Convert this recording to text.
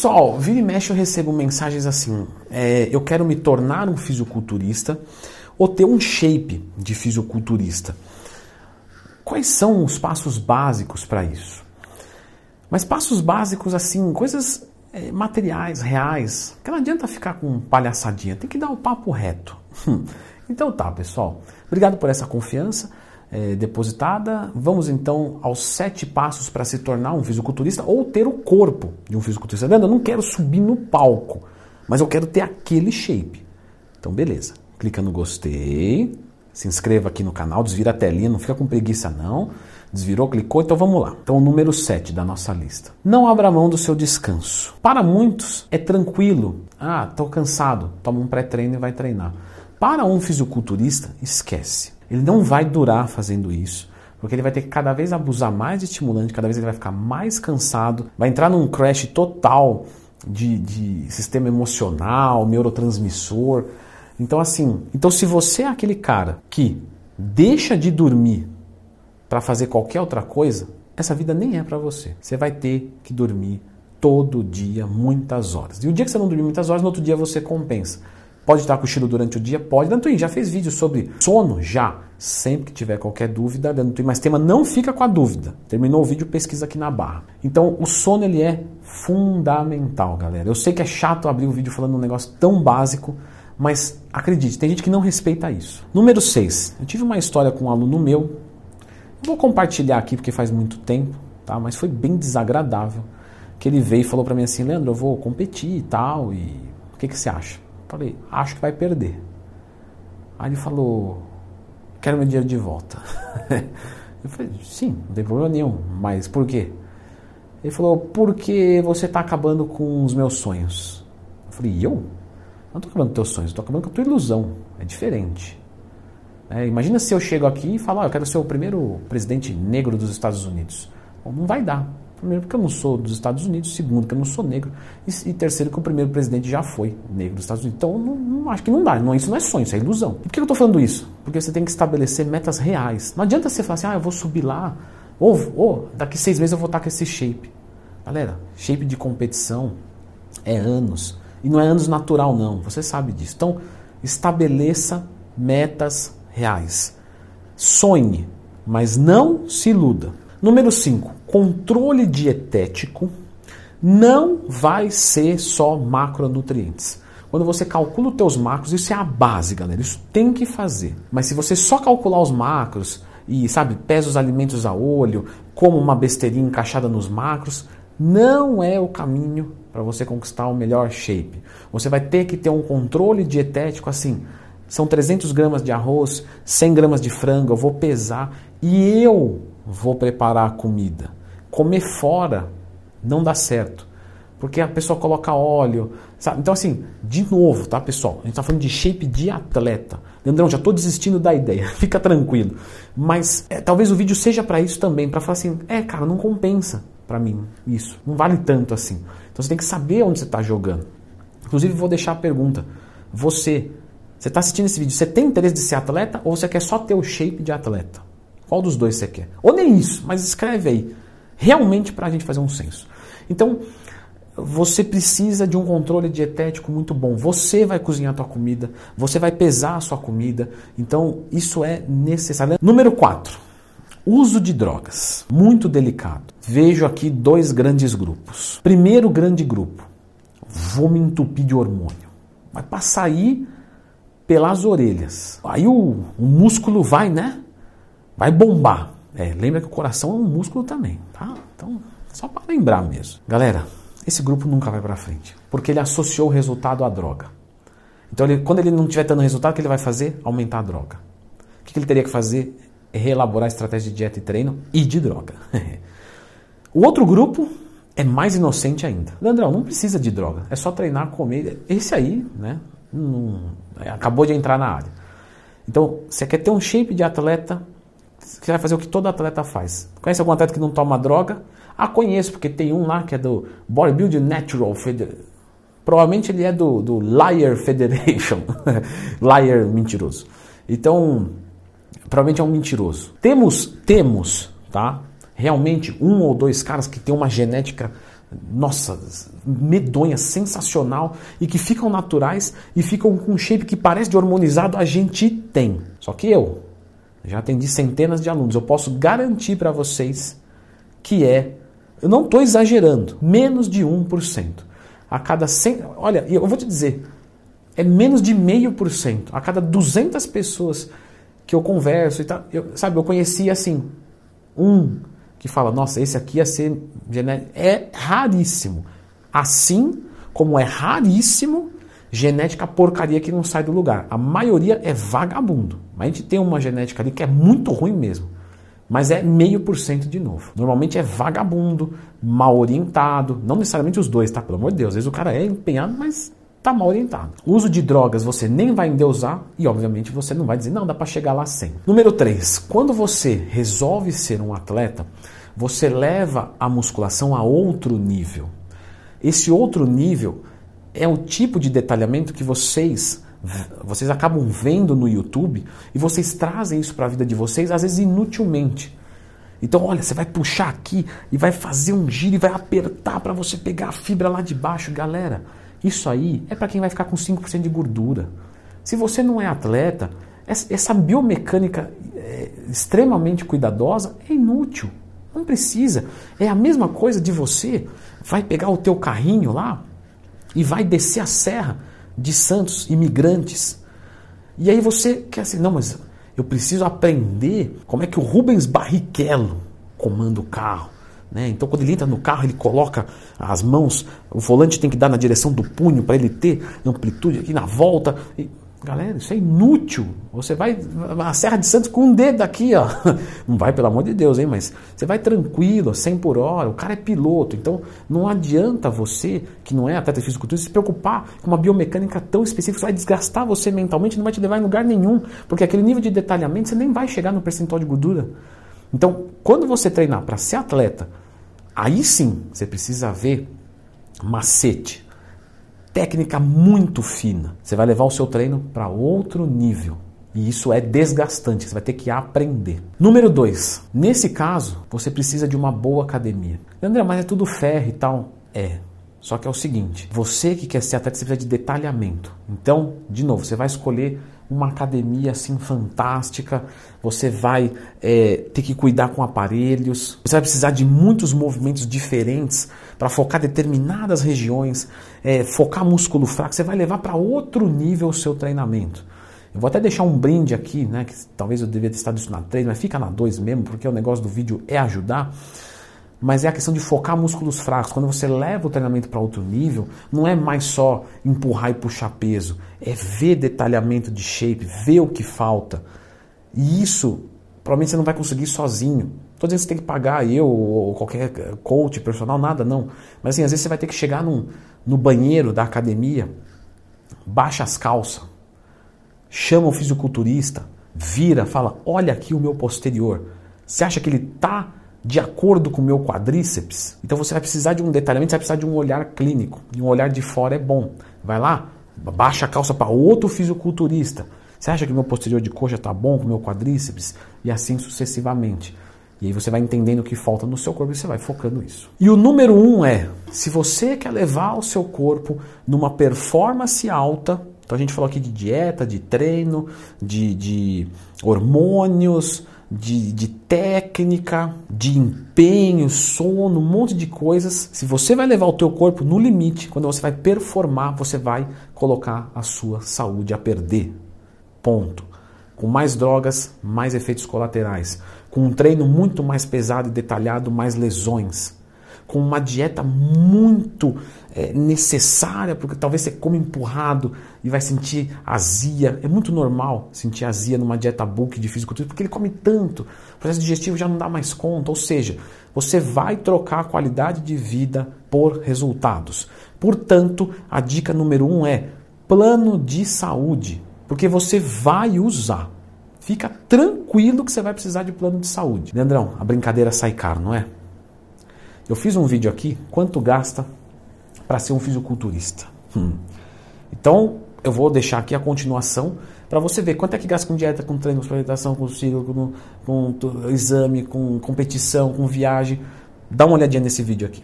Pessoal, vira e mexe eu recebo mensagens assim: é, eu quero me tornar um fisiculturista ou ter um shape de fisiculturista. Quais são os passos básicos para isso? Mas passos básicos assim, coisas é, materiais, reais, que não adianta ficar com palhaçadinha, tem que dar o um papo reto. então tá, pessoal. Obrigado por essa confiança é, depositada. Vamos então aos sete passos para se tornar um fisiculturista ou ter o corpo de um fisiculturista. Eu não quero subir no palco, mas eu quero ter aquele shape. Então, beleza. Clica no gostei, se inscreva aqui no canal, desvira a telinha, não fica com preguiça não. Desvirou, clicou, então vamos lá. Então, o número 7 da nossa lista. Não abra mão do seu descanso. Para muitos, é tranquilo. Ah, estou cansado. Toma um pré-treino e vai treinar. Para um fisiculturista, esquece. Ele não vai durar fazendo isso, porque ele vai ter que cada vez abusar mais de estimulante, cada vez ele vai ficar mais cansado, vai entrar num crash total de, de sistema emocional, neurotransmissor. Então, assim, então se você é aquele cara que deixa de dormir para fazer qualquer outra coisa, essa vida nem é para você. Você vai ter que dormir todo dia, muitas horas. E o dia que você não dormir muitas horas, no outro dia você compensa. Pode estar cochilo durante o dia? Pode. Dan Twin já fez vídeo sobre sono? Já. Sempre que tiver qualquer dúvida, Dan Twin, mas tema não fica com a dúvida. Terminou o vídeo, pesquisa aqui na barra. Então, o sono ele é fundamental, galera. Eu sei que é chato abrir o vídeo falando um negócio tão básico, mas acredite, tem gente que não respeita isso. Número 6. Eu tive uma história com um aluno meu. Vou compartilhar aqui porque faz muito tempo, tá? Mas foi bem desagradável. Que ele veio e falou para mim assim, Leandro, eu vou competir e tal, e o que, que você acha? Falei, acho que vai perder. Aí ele falou, quero meu dinheiro de volta. Eu falei, sim, não tem problema nenhum, mas por quê? Ele falou, porque você está acabando com os meus sonhos. Eu falei, eu? Não estou acabando com teus sonhos, estou acabando com a tua ilusão. É diferente. É, imagina se eu chego aqui e falo, ah, eu quero ser o primeiro presidente negro dos Estados Unidos. Bom, não vai dar. Primeiro, porque eu não sou dos Estados Unidos. Segundo, porque eu não sou negro. E, e terceiro, que o primeiro presidente já foi negro dos Estados Unidos. Então, não, não acho que não dá. Não, isso não é sonho, isso é ilusão. E por que eu estou falando isso? Porque você tem que estabelecer metas reais. Não adianta você falar assim, ah, eu vou subir lá. Ou, ou daqui seis meses eu vou estar com esse shape. Galera, shape de competição é anos. E não é anos natural, não. Você sabe disso. Então, estabeleça metas reais. Sonhe, mas não se iluda. Número 5, controle dietético não vai ser só macronutrientes. Quando você calcula os teus macros, isso é a base, galera. Isso tem que fazer. Mas se você só calcular os macros e, sabe, pesa os alimentos a olho, como uma besteirinha encaixada nos macros, não é o caminho para você conquistar o melhor shape. Você vai ter que ter um controle dietético assim. São 300 gramas de arroz, 100 gramas de frango, eu vou pesar e eu vou preparar a comida. Comer fora não dá certo. Porque a pessoa coloca óleo. Sabe? Então, assim, de novo, tá, pessoal? A gente está falando de shape de atleta. Leandrão, já estou desistindo da ideia. Fica tranquilo. Mas é, talvez o vídeo seja para isso também. Para falar assim, é, cara, não compensa para mim isso. Não vale tanto assim. Então você tem que saber onde você está jogando. Inclusive, vou deixar a pergunta. Você, você está assistindo esse vídeo, você tem interesse de ser atleta ou você quer só ter o shape de atleta? Qual dos dois você quer? Ou nem isso, mas escreve aí. Realmente para a gente fazer um censo. Então, você precisa de um controle dietético muito bom. Você vai cozinhar a tua comida, você vai pesar a sua comida. Então, isso é necessário. Número 4. Uso de drogas. Muito delicado. Vejo aqui dois grandes grupos. Primeiro grande grupo. Vou me entupir de hormônio. Vai passar aí pelas orelhas. Aí o, o músculo vai, né? vai bombar. É, lembra que o coração é um músculo também, tá? Então, só para lembrar mesmo. Galera, esse grupo nunca vai para frente, porque ele associou o resultado à droga. Então, ele, quando ele não tiver tendo resultado, o que ele vai fazer? Aumentar a droga. O que ele teria que fazer? É reelaborar a estratégia de dieta e treino e de droga. o outro grupo é mais inocente ainda. Leandrão, não precisa de droga, é só treinar, comer. Esse aí, né? Não, acabou de entrar na área. Então, você quer ter um shape de atleta você vai fazer o que todo atleta faz. Conhece algum atleta que não toma droga? Ah, conheço, porque tem um lá que é do Bodybuilding Natural Federation. Provavelmente ele é do, do Liar Federation. Liar mentiroso. Então, provavelmente é um mentiroso. Temos, temos, tá? Realmente um ou dois caras que tem uma genética nossa, medonha, sensacional e que ficam naturais e ficam com um shape que parece de hormonizado, a gente tem. Só que eu já atendi centenas de alunos, eu posso garantir para vocês que é, eu não estou exagerando, menos de 1%. A cada 100, olha, eu vou te dizer, é menos de meio por cento. A cada 200 pessoas que eu converso e tal, eu, sabe, eu conheci assim, um que fala, nossa, esse aqui ia ser genético. É raríssimo. Assim como é raríssimo genética porcaria que não sai do lugar. A maioria é vagabundo. A gente tem uma genética ali que é muito ruim mesmo. Mas é meio por cento de novo. Normalmente é vagabundo, mal orientado. Não necessariamente os dois, tá? Pelo amor de Deus. Às vezes o cara é empenhado, mas tá mal orientado. Uso de drogas você nem vai endeusar e, obviamente, você não vai dizer, não, dá para chegar lá sem. Número 3. Quando você resolve ser um atleta, você leva a musculação a outro nível. Esse outro nível é o tipo de detalhamento que vocês vocês acabam vendo no YouTube e vocês trazem isso para a vida de vocês, às vezes inutilmente. Então, olha, você vai puxar aqui e vai fazer um giro e vai apertar para você pegar a fibra lá de baixo, galera. Isso aí é para quem vai ficar com 5% de gordura. Se você não é atleta, essa biomecânica é, extremamente cuidadosa é inútil. Não precisa. É a mesma coisa de você vai pegar o teu carrinho lá e vai descer a serra de Santos, imigrantes. E aí você quer assim, não, mas eu preciso aprender como é que o Rubens Barrichello comanda o carro. Né? Então, quando ele entra no carro, ele coloca as mãos, o volante tem que dar na direção do punho para ele ter amplitude aqui na volta. E, galera, isso é inútil. Você vai a Serra de Santos com um dedo aqui, ó. Não vai, pelo amor de Deus, hein? Mas você vai tranquilo, 100 por hora. O cara é piloto. Então, não adianta você, que não é atleta fisiculturista, se preocupar com uma biomecânica tão específica. Isso vai desgastar você mentalmente, não vai te levar em lugar nenhum. Porque aquele nível de detalhamento, você nem vai chegar no percentual de gordura. Então, quando você treinar para ser atleta, Aí sim você precisa ver macete, técnica muito fina. Você vai levar o seu treino para outro nível. E isso é desgastante, você vai ter que aprender. Número 2. Nesse caso, você precisa de uma boa academia. André, mas é tudo ferro e tal. É. Só que é o seguinte: você que quer ser atleta, você precisa de detalhamento. Então, de novo, você vai escolher uma academia assim fantástica, você vai é, ter que cuidar com aparelhos, você vai precisar de muitos movimentos diferentes para focar determinadas regiões, é, focar músculo fraco, você vai levar para outro nível o seu treinamento. Eu vou até deixar um brinde aqui, né? Que talvez eu devia ter estado isso na 3, mas fica na 2 mesmo, porque o negócio do vídeo é ajudar mas é a questão de focar músculos fracos. Quando você leva o treinamento para outro nível, não é mais só empurrar e puxar peso, é ver detalhamento de shape, ver o que falta. E isso, provavelmente você não vai conseguir sozinho. Estou dizendo que você tem que pagar eu ou qualquer coach personal, nada, não. Mas assim, às vezes você vai ter que chegar num, no banheiro da academia, baixa as calças, chama o fisiculturista, vira, fala: olha aqui o meu posterior. Você acha que ele está de acordo com o meu quadríceps. Então você vai precisar de um detalhamento, você vai precisar de um olhar clínico. E um olhar de fora é bom. Vai lá, baixa a calça para outro fisiculturista. Você acha que meu posterior de coxa está bom com o meu quadríceps? E assim sucessivamente. E aí você vai entendendo o que falta no seu corpo e você vai focando isso. E o número um é, se você quer levar o seu corpo numa performance alta, então a gente falou aqui de dieta, de treino, de, de hormônios, de, de técnica, de empenho, sono, um monte de coisas. Se você vai levar o teu corpo no limite, quando você vai performar, você vai colocar a sua saúde a perder. Ponto. Com mais drogas, mais efeitos colaterais. Com um treino muito mais pesado e detalhado, mais lesões com uma dieta muito é, necessária, porque talvez você come empurrado e vai sentir azia. É muito normal sentir azia numa dieta bulk de fisiculturismo, porque ele come tanto, o processo digestivo já não dá mais conta. Ou seja, você vai trocar a qualidade de vida por resultados. Portanto, a dica número um é plano de saúde, porque você vai usar. Fica tranquilo que você vai precisar de plano de saúde. Leandrão, a brincadeira sai caro, não é? Eu fiz um vídeo aqui, quanto gasta para ser um fisiculturista. Hum. Então, eu vou deixar aqui a continuação para você ver quanto é que gasta com dieta, com treino, com suplementação, com ciclo, com, com exame, com competição, com viagem. Dá uma olhadinha nesse vídeo aqui.